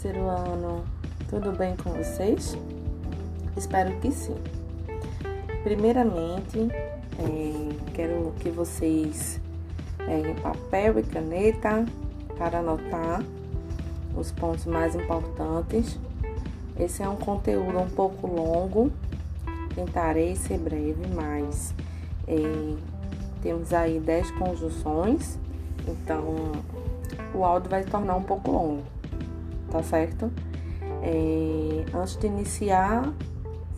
Terceiro ano, tudo bem com vocês? Espero que sim. Primeiramente, é, quero que vocês peguem papel e caneta para anotar os pontos mais importantes. Esse é um conteúdo um pouco longo, tentarei ser breve, mas é, temos aí 10 conjunções, então o áudio vai se tornar um pouco longo tá certo? É, antes de iniciar,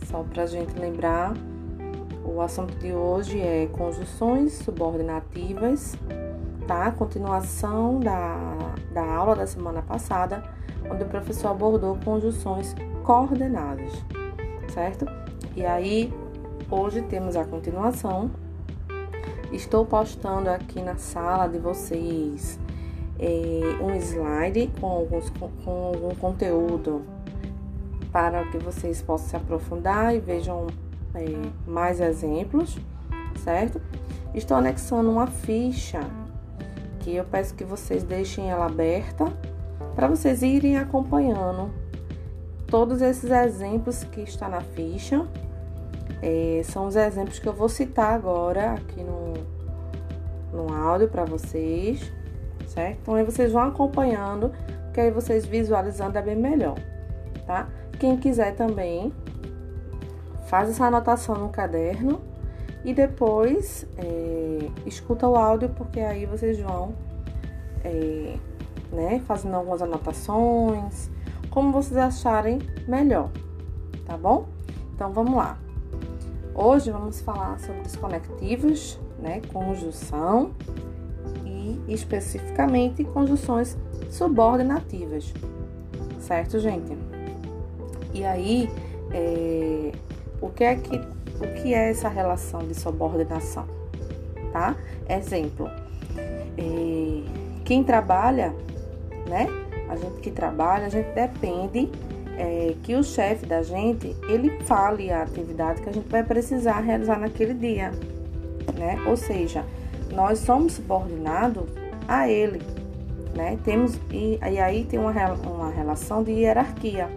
só para a gente lembrar, o assunto de hoje é conjunções subordinativas, tá? Continuação da, da aula da semana passada, onde o professor abordou conjunções coordenadas, certo? E aí, hoje temos a continuação. Estou postando aqui na sala de vocês um slide com, alguns, com algum conteúdo para que vocês possam se aprofundar e vejam é, mais exemplos, certo? Estou anexando uma ficha que eu peço que vocês deixem ela aberta para vocês irem acompanhando todos esses exemplos que está na ficha. É, são os exemplos que eu vou citar agora aqui no, no áudio para vocês certo? Então aí vocês vão acompanhando, que aí vocês visualizando é bem melhor, tá? Quem quiser também, faz essa anotação no caderno e depois é, escuta o áudio, porque aí vocês vão, é, né, fazendo algumas anotações, como vocês acharem melhor, tá bom? Então vamos lá. Hoje vamos falar sobre os conectivos, né, conjunção especificamente conjunções subordinativas, certo, gente? E aí, é, o que é que o que é essa relação de subordinação, tá? Exemplo, é, quem trabalha, né? A gente que trabalha, a gente depende é, que o chefe da gente ele fale a atividade que a gente vai precisar realizar naquele dia, né? Ou seja, nós somos subordinados a ele, né? Temos e, e aí tem uma, uma relação de hierarquia,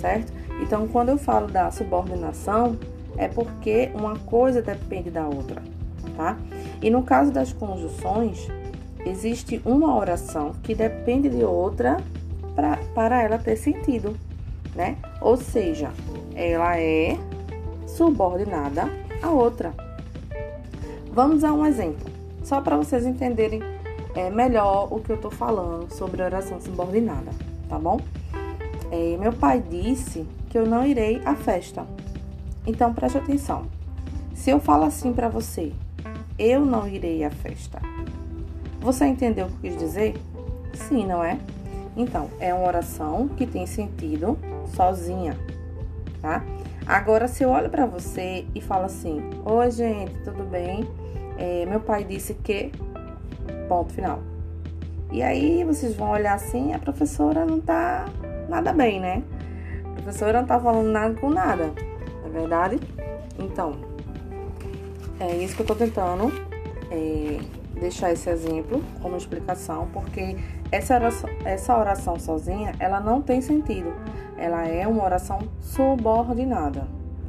certo? Então, quando eu falo da subordinação, é porque uma coisa depende da outra, tá? E no caso das conjunções, existe uma oração que depende de outra pra, para ela ter sentido, né? Ou seja, ela é subordinada a outra. Vamos a um exemplo, só para vocês entenderem é, melhor o que eu tô falando sobre oração subordinada, tá bom? É, meu pai disse que eu não irei à festa. Então preste atenção. Se eu falo assim para você, eu não irei à festa. Você entendeu o que eu quis dizer? Sim, não é? Então, é uma oração que tem sentido sozinha, tá? Agora, se eu olho para você e falo assim: Oi, gente, tudo bem? É, meu pai disse que. Ponto final. E aí vocês vão olhar assim, a professora não tá nada bem, né? A professora não tá falando nada com nada, não é verdade? Então, é isso que eu tô tentando é, deixar esse exemplo como explicação, porque essa oração, essa oração sozinha, ela não tem sentido. Ela é uma oração subordinada,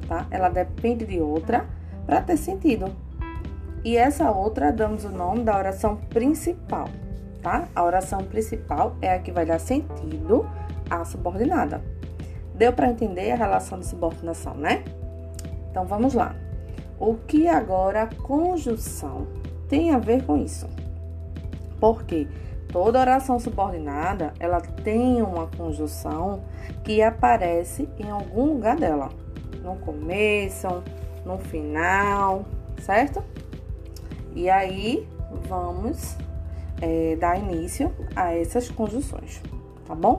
tá? Ela depende de outra para ter sentido. E essa outra damos o nome da oração principal, tá? A oração principal é a que vai dar sentido à subordinada. Deu para entender a relação de subordinação, né? Então vamos lá. O que agora a conjunção tem a ver com isso? Porque toda oração subordinada, ela tem uma conjunção que aparece em algum lugar dela, no começo, no final, certo? E aí vamos é, dar início a essas conjunções, tá bom?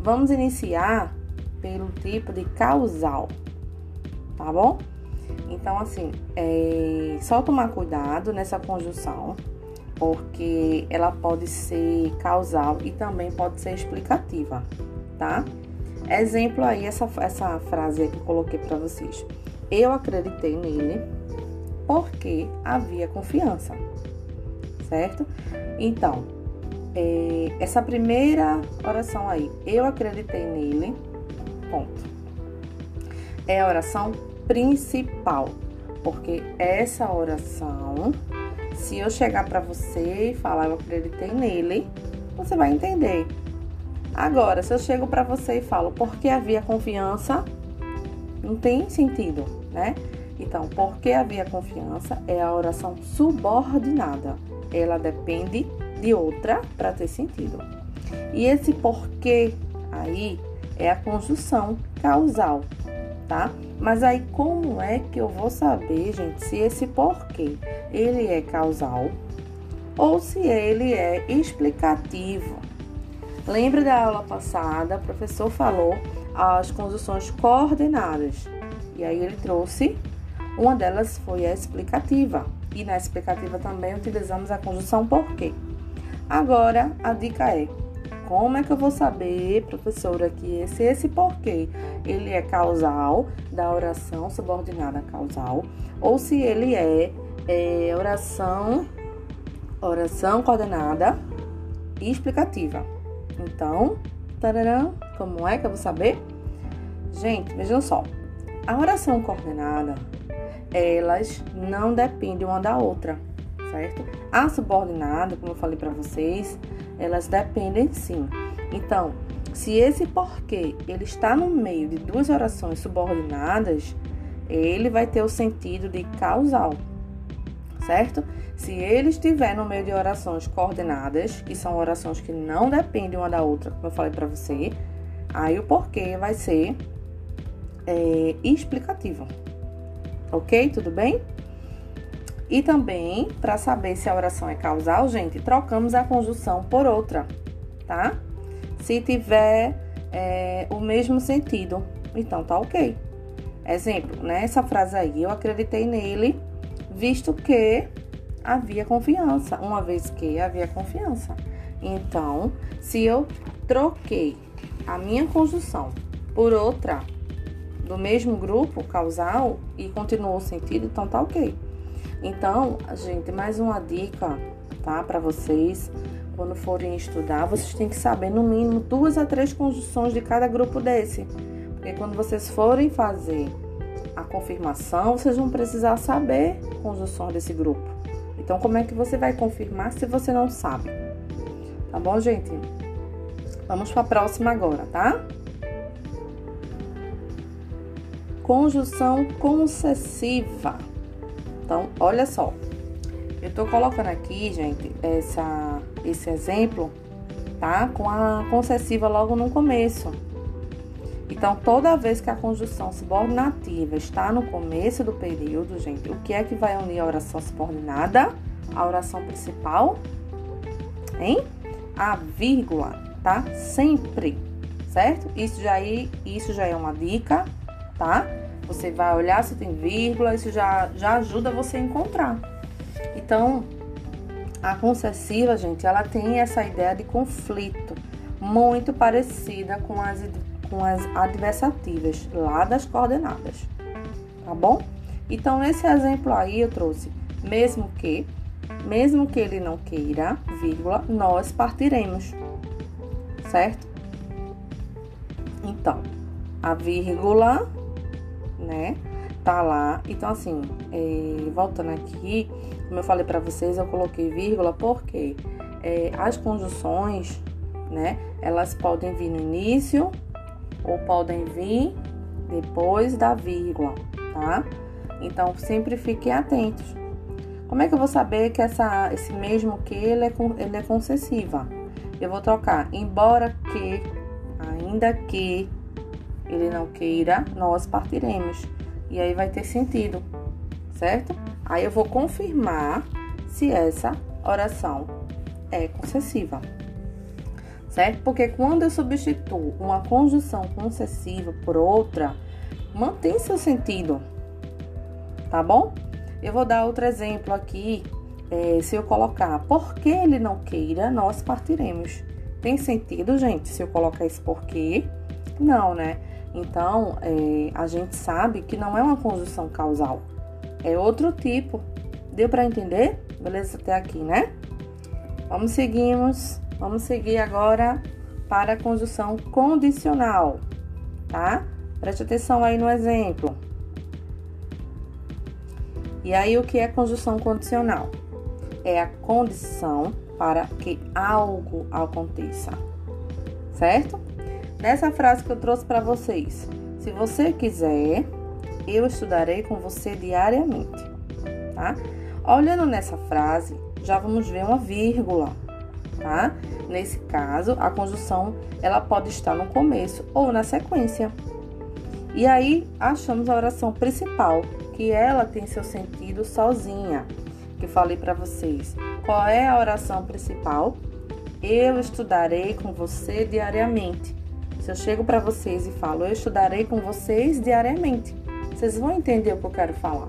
Vamos iniciar pelo tipo de causal, tá bom? Então, assim, é só tomar cuidado nessa conjunção, porque ela pode ser causal e também pode ser explicativa, tá? Exemplo aí, essa, essa frase que eu coloquei para vocês. Eu acreditei nele porque havia confiança, certo? Então, é, essa primeira oração aí, eu acreditei nele, ponto. É a oração principal, porque essa oração, se eu chegar para você e falar eu acreditei nele, você vai entender. Agora, se eu chego para você e falo porque havia confiança, não tem sentido, né? Então, porque havia confiança é a oração subordinada. Ela depende de outra para ter sentido. E esse porquê aí é a conjunção causal, tá? Mas aí como é que eu vou saber, gente, se esse porquê ele é causal ou se ele é explicativo? Lembra da aula passada, o professor falou as conjunções coordenadas. E aí ele trouxe uma delas foi a explicativa. E na explicativa também utilizamos a conjunção porquê. Agora, a dica é: como é que eu vou saber, professora, que esse esse porquê ele é causal da oração subordinada causal ou se ele é, é oração oração coordenada e explicativa. Então, tararã, como é que eu vou saber? Gente, vejam só. A oração coordenada, elas não dependem uma da outra certo? A subordinada, como eu falei para vocês, elas dependem sim. Então, se esse porquê ele está no meio de duas orações subordinadas, ele vai ter o sentido de causal, certo? Se ele estiver no meio de orações coordenadas, que são orações que não dependem uma da outra, como eu falei para você, aí o porquê vai ser é, explicativo. Ok? Tudo bem? E também, para saber se a oração é causal, gente, trocamos a conjunção por outra, tá? Se tiver é, o mesmo sentido, então tá ok. Exemplo, né? Essa frase aí, eu acreditei nele, visto que havia confiança, uma vez que havia confiança. Então, se eu troquei a minha conjunção por outra do mesmo grupo causal e continuou o sentido, então tá ok. Então, gente, mais uma dica, tá, para vocês. Quando forem estudar, vocês têm que saber no mínimo duas a três conjunções de cada grupo desse. Porque quando vocês forem fazer a confirmação, vocês vão precisar saber conjunção desse grupo. Então, como é que você vai confirmar se você não sabe? Tá bom, gente? Vamos para a próxima agora, tá? Conjunção concessiva. Então, olha só. Eu tô colocando aqui, gente, essa, esse exemplo, tá? Com a concessiva logo no começo. Então, toda vez que a conjunção subordinativa está no começo do período, gente, o que é que vai unir a oração subordinada? A oração principal, hein? A vírgula, tá? Sempre, certo? Isso já, é, isso já é uma dica, tá? Você vai olhar se tem vírgula, isso já, já ajuda você a encontrar. Então, a concessiva, gente, ela tem essa ideia de conflito muito parecida com as, com as adversativas lá das coordenadas, tá bom? Então, nesse exemplo aí eu trouxe, mesmo que, mesmo que ele não queira, vírgula, nós partiremos, certo? Então, a vírgula né? Tá lá. Então, assim, é, voltando aqui, como eu falei para vocês, eu coloquei vírgula porque é, as conjunções, né? Elas podem vir no início ou podem vir depois da vírgula, tá? Então, sempre fiquem atentos. Como é que eu vou saber que essa, esse mesmo que ele é, ele é concessiva? Eu vou trocar embora que, ainda que, ele não queira, nós partiremos. E aí vai ter sentido, certo? Aí eu vou confirmar se essa oração é concessiva, certo? Porque quando eu substituo uma conjunção concessiva por outra, mantém seu sentido, tá bom? Eu vou dar outro exemplo aqui. É, se eu colocar porque ele não queira, nós partiremos. Tem sentido, gente, se eu colocar esse porquê? Não, né? Então, é, a gente sabe que não é uma conjunção causal, é outro tipo. Deu para entender? Beleza até aqui, né? Vamos seguimos Vamos seguir agora para a conjunção condicional, tá? Preste atenção aí no exemplo. E aí, o que é conjunção condicional? É a condição para que algo aconteça, certo? Nessa frase que eu trouxe para vocês, se você quiser, eu estudarei com você diariamente, tá? Olhando nessa frase, já vamos ver uma vírgula, tá? Nesse caso, a conjunção ela pode estar no começo ou na sequência. E aí achamos a oração principal, que ela tem seu sentido sozinha, que falei para vocês. Qual é a oração principal? Eu estudarei com você diariamente. Se eu chego para vocês e falo, eu estudarei com vocês diariamente, vocês vão entender o que eu quero falar.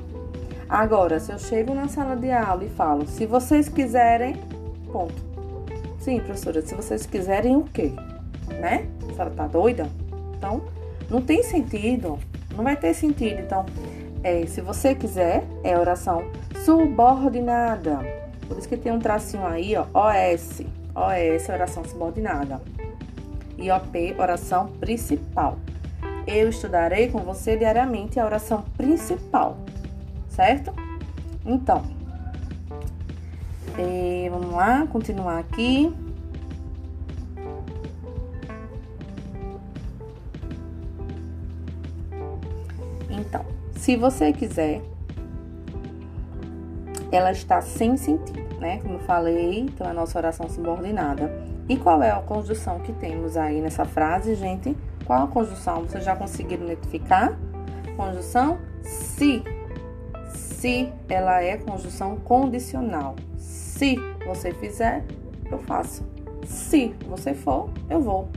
Agora, se eu chego na sala de aula e falo, se vocês quiserem, ponto. Sim, professora, se vocês quiserem o quê? Né? A senhora tá doida? Então, não tem sentido. Não vai ter sentido. Então, é, se você quiser, é oração subordinada. Por isso que tem um tracinho aí, ó, OS. OS, oração subordinada. E OP, oração principal. Eu estudarei com você diariamente a oração principal, certo? Então, é, vamos lá, continuar aqui. Então, se você quiser, ela está sem sentido, né? Como eu falei, então é a nossa oração subordinada. E qual é a conjunção que temos aí nessa frase, gente? Qual a conjunção? Vocês já conseguiram identificar? Conjunção se. Se ela é conjunção condicional. Se você fizer, eu faço. Se você for, eu vou.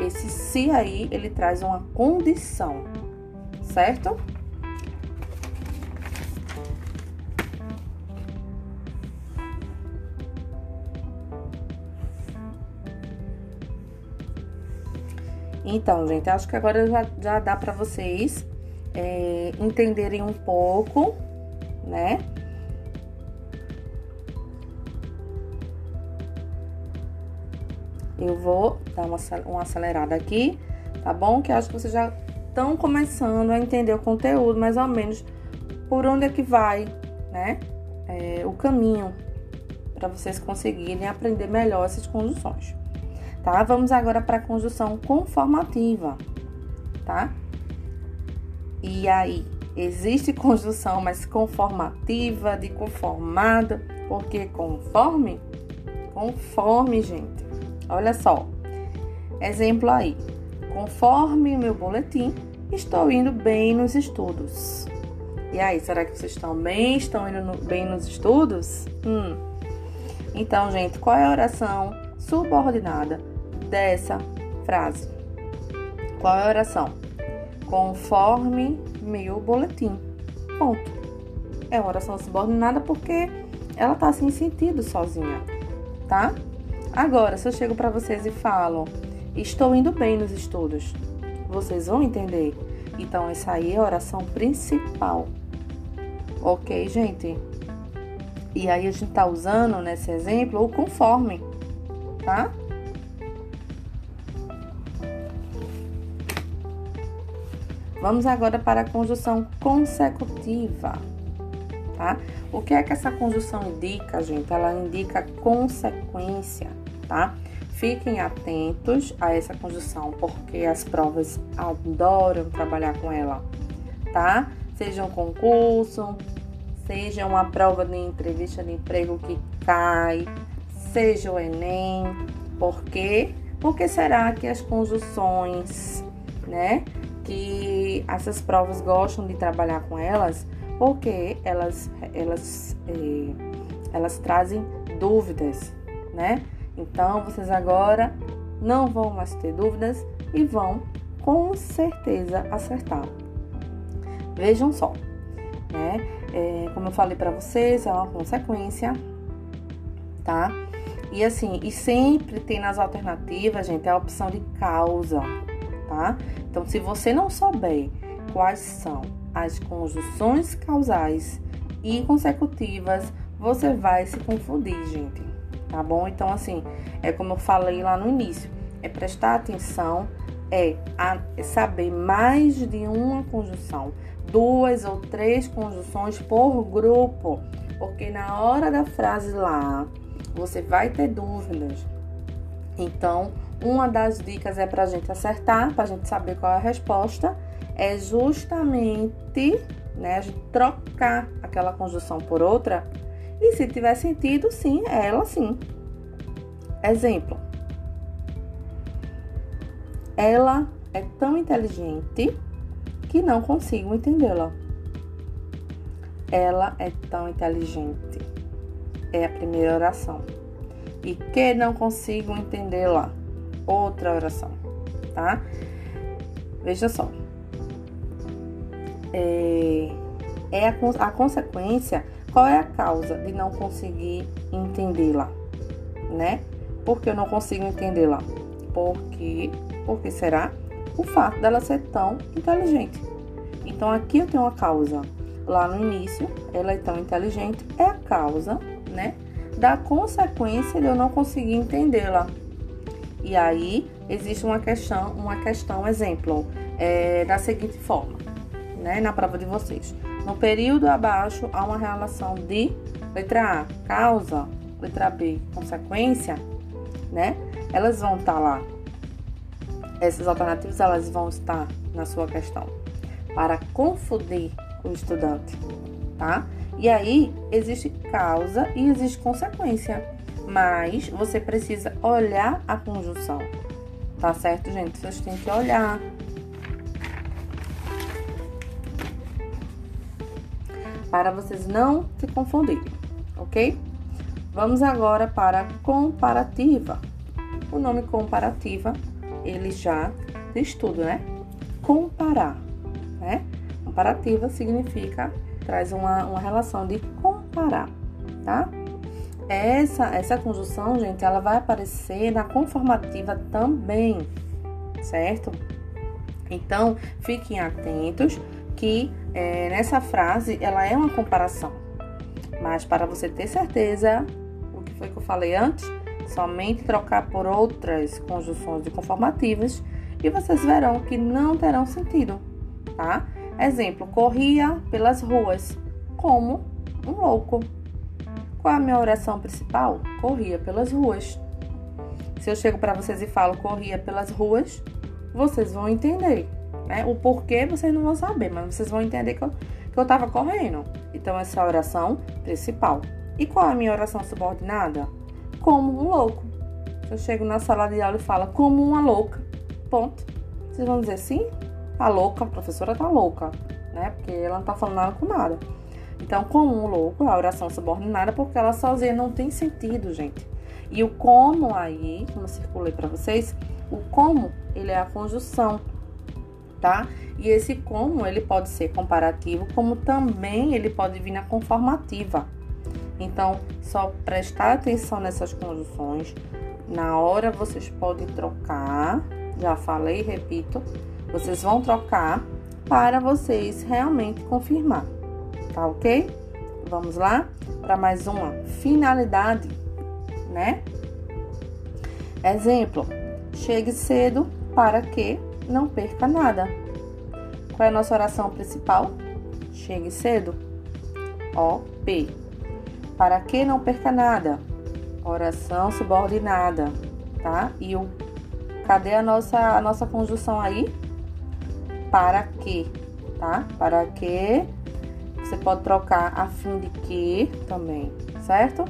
Esse se aí, ele traz uma condição, certo? Então, gente, acho que agora já, já dá para vocês é, entenderem um pouco, né? Eu vou dar uma, uma acelerada aqui, tá bom? Que acho que vocês já estão começando a entender o conteúdo, mais ou menos, por onde é que vai, né? É, o caminho para vocês conseguirem aprender melhor essas conjunções tá? Vamos agora para a conjunção conformativa, tá? E aí, existe conjunção mais conformativa, de conformado, porque conforme, conforme, gente. Olha só, exemplo aí. Conforme o meu boletim, estou indo bem nos estudos. E aí, será que vocês estão bem? Estão indo no, bem nos estudos? Hum. Então, gente, qual é a oração subordinada dessa frase. Qual é a oração? Conforme meu boletim. Ponto. É uma oração subordinada porque ela tá sem sentido sozinha, tá? Agora, se eu chego para vocês e falo, estou indo bem nos estudos, vocês vão entender. Então, essa aí é a oração principal. Ok, gente? E aí a gente tá usando nesse exemplo o conforme, tá? Vamos agora para a conjunção consecutiva, tá? O que é que essa conjunção indica, gente? Ela indica consequência, tá? Fiquem atentos a essa conjunção, porque as provas adoram trabalhar com ela, tá? Seja um concurso, seja uma prova de entrevista de emprego que cai, seja o Enem. Por quê? Porque será que as conjunções, né? Que essas provas gostam de trabalhar com elas porque elas, elas, é, elas trazem dúvidas, né? Então, vocês agora não vão mais ter dúvidas e vão com certeza acertar. Vejam só, né? É, como eu falei para vocês, é uma consequência, tá? E assim, e sempre tem nas alternativas, gente, a opção de causa, tá? Então, se você não souber quais são as conjunções causais e consecutivas, você vai se confundir, gente, tá bom? Então, assim, é como eu falei lá no início, é prestar atenção, é, é saber mais de uma conjunção, duas ou três conjunções por grupo, porque na hora da frase lá, você vai ter dúvidas. Então, uma das dicas é para a gente acertar, para a gente saber qual é a resposta, é justamente né, a gente trocar aquela conjunção por outra e se tiver sentido, sim, é ela sim. Exemplo. Ela é tão inteligente que não consigo entendê-la. Ela é tão inteligente. É a primeira oração. E que não consigo entendê-la. Outra oração, tá? Veja só. É, é a, a consequência qual é a causa de não conseguir entendê-la, né? Porque eu não consigo entendê-la? Porque, porque será? O fato dela ser tão inteligente. Então aqui eu tenho uma causa. Lá no início, ela é tão inteligente, é a causa, né? Da consequência de eu não conseguir entendê-la. E aí existe uma questão, uma questão, exemplo, é, da seguinte forma, né? Na prova de vocês. No período abaixo há uma relação de letra A, causa, letra B, consequência, né? Elas vão estar tá lá. Essas alternativas elas vão estar na sua questão para confundir o estudante, tá? E aí existe causa e existe consequência, mas você precisa olhar a conjunção, tá certo, gente? Vocês têm que olhar para vocês não se confundirem, ok? Vamos agora para comparativa. O nome comparativa, ele já estudo, né? Comparar, né? Comparativa significa, traz uma, uma relação de comparar, tá? Essa, essa conjunção, gente, ela vai aparecer na conformativa também, certo? Então, fiquem atentos que é, nessa frase ela é uma comparação. Mas para você ter certeza, o que foi que eu falei antes, somente trocar por outras conjunções de conformativas e vocês verão que não terão sentido, tá? Exemplo, corria pelas ruas como um louco. Qual a minha oração principal? Corria pelas ruas. Se eu chego para vocês e falo corria pelas ruas, vocês vão entender. Né? O porquê vocês não vão saber, mas vocês vão entender que eu, que eu tava correndo. Então, essa é a oração principal. E qual é a minha oração subordinada? Como um louco. Eu chego na sala de aula e falo como uma louca. Ponto. Vocês vão dizer sim? Tá louca, a professora tá louca, né? Porque ela não tá falando nada com nada. Então, como um louco, a oração subordinada, porque ela sozinha não tem sentido, gente. E o como aí, como eu circulei para vocês, o como, ele é a conjunção tá? E esse como ele pode ser comparativo, como também ele pode vir na conformativa. Então, só prestar atenção nessas conjunções. Na hora vocês podem trocar, já falei, repito, vocês vão trocar para vocês realmente confirmar, tá ok? Vamos lá para mais uma finalidade, né? Exemplo: chegue cedo para que não perca nada. Qual é a nossa oração principal? Chegue cedo. O, P. Para que não perca nada? Oração subordinada, tá? E o cadê a nossa a nossa conjunção aí? Para que, tá? Para que você pode trocar a fim de que também, certo?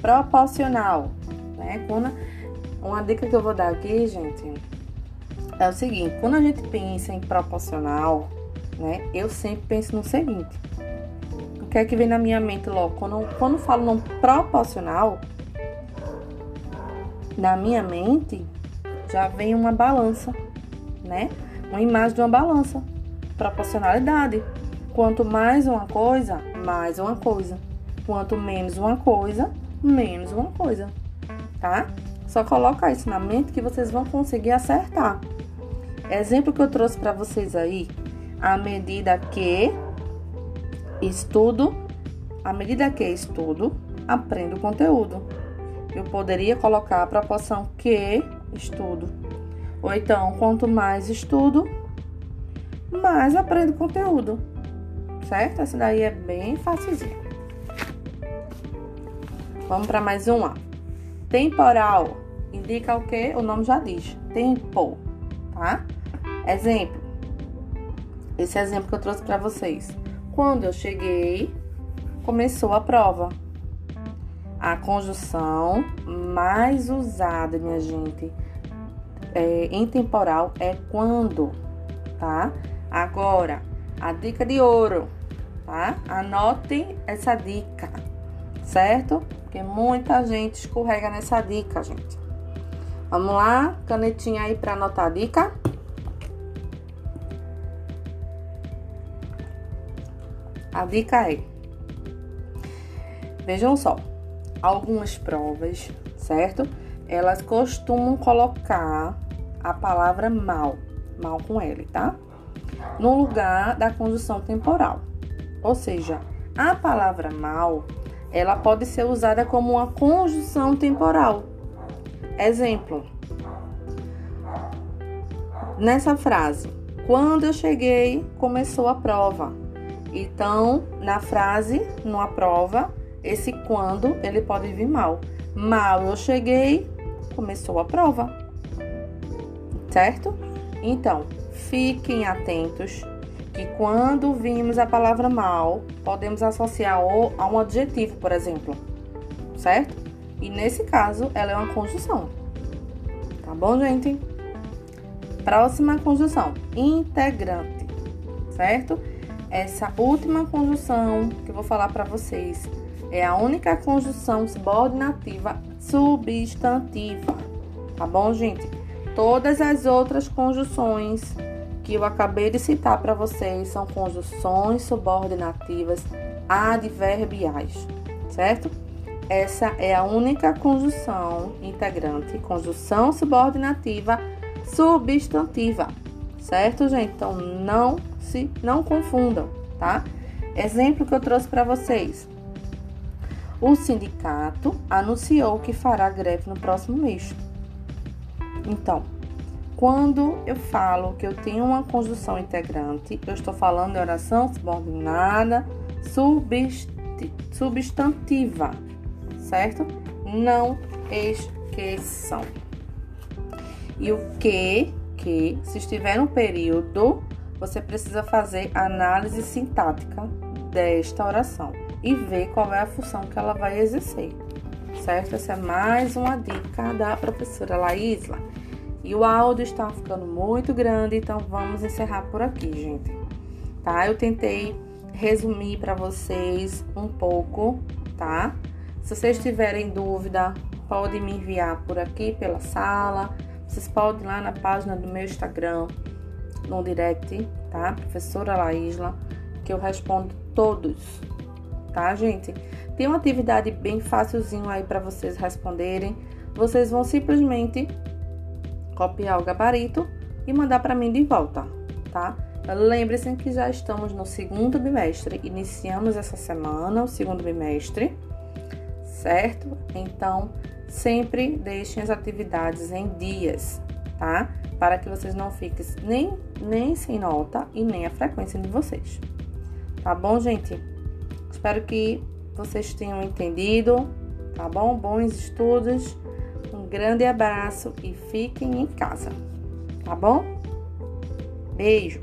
Proporcional, né? Uma dica que eu vou dar aqui, gente, é o seguinte, quando a gente pensa em proporcional, né, eu sempre penso no seguinte. O que é que vem na minha mente logo? Quando, quando falo no proporcional, na minha mente já vem uma balança, né? Uma imagem de uma balança. Proporcionalidade. Quanto mais uma coisa, mais uma coisa. Quanto menos uma coisa, menos uma coisa, tá? Só coloca isso na mente que vocês vão conseguir acertar. Exemplo que eu trouxe para vocês aí, à medida que estudo, à medida que estudo, aprendo conteúdo. eu poderia colocar a proporção que estudo. Ou então, quanto mais estudo, mais aprendo conteúdo. Certo? Essa daí é bem facilzinha. Vamos para mais uma. Temporal indica o que? O nome já diz. Tempo, tá? Exemplo. Esse exemplo que eu trouxe para vocês. Quando eu cheguei, começou a prova. A conjunção mais usada, minha gente, é, em temporal é quando, tá? Agora, a dica de ouro, tá? Anotem essa dica, certo? Porque muita gente escorrega nessa dica, gente. Vamos lá, canetinha aí para anotar a dica. A dica é: vejam só, algumas provas, certo? Elas costumam colocar a palavra mal, mal com L, tá? No lugar da conjunção temporal. Ou seja, a palavra mal, ela pode ser usada como uma conjunção temporal. Exemplo. Nessa frase, quando eu cheguei, começou a prova. Então, na frase, numa prova, esse quando ele pode vir mal. Mal eu cheguei, começou a prova. Certo? Então, fiquem atentos que quando vimos a palavra mal, podemos associar a um adjetivo, por exemplo. Certo? E nesse caso, ela é uma conjunção. Tá bom, gente? Próxima conjunção, integrante. Certo? Essa última conjunção que eu vou falar para vocês é a única conjunção subordinativa substantiva. Tá bom, gente? Todas as outras conjunções que eu acabei de citar para vocês são conjunções subordinativas adverbiais, certo? Essa é a única conjunção integrante, conjunção subordinativa substantiva, certo, gente? Então não se não confundam, tá? Exemplo que eu trouxe para vocês. O sindicato anunciou que fará greve no próximo mês. Então, quando eu falo que eu tenho uma conjunção integrante, eu estou falando de oração subordinada substantiva, certo? Não esqueçam. E o que, que, se estiver no período, você precisa fazer análise sintática desta oração e ver qual é a função que ela vai exercer, certo? Essa é mais uma dica da professora Laísla. E o áudio está ficando muito grande, então vamos encerrar por aqui, gente. Tá? Eu tentei resumir para vocês um pouco, tá? Se vocês tiverem dúvida, pode me enviar por aqui pela sala. Vocês podem ir lá na página do meu Instagram, no direct, tá? Professora Laísla, que eu respondo todos, tá, gente? Tem uma atividade bem facilzinho aí para vocês responderem. Vocês vão simplesmente copiar o gabarito e mandar para mim de volta, tá? Lembre-se que já estamos no segundo bimestre, iniciamos essa semana o segundo bimestre, certo? Então, sempre deixem as atividades em dias, tá? Para que vocês não fiquem nem, nem sem nota e nem a frequência de vocês. Tá bom, gente? Espero que vocês tenham entendido, tá bom? Bons estudos, grande abraço e fiquem em casa, tá bom? Beijo!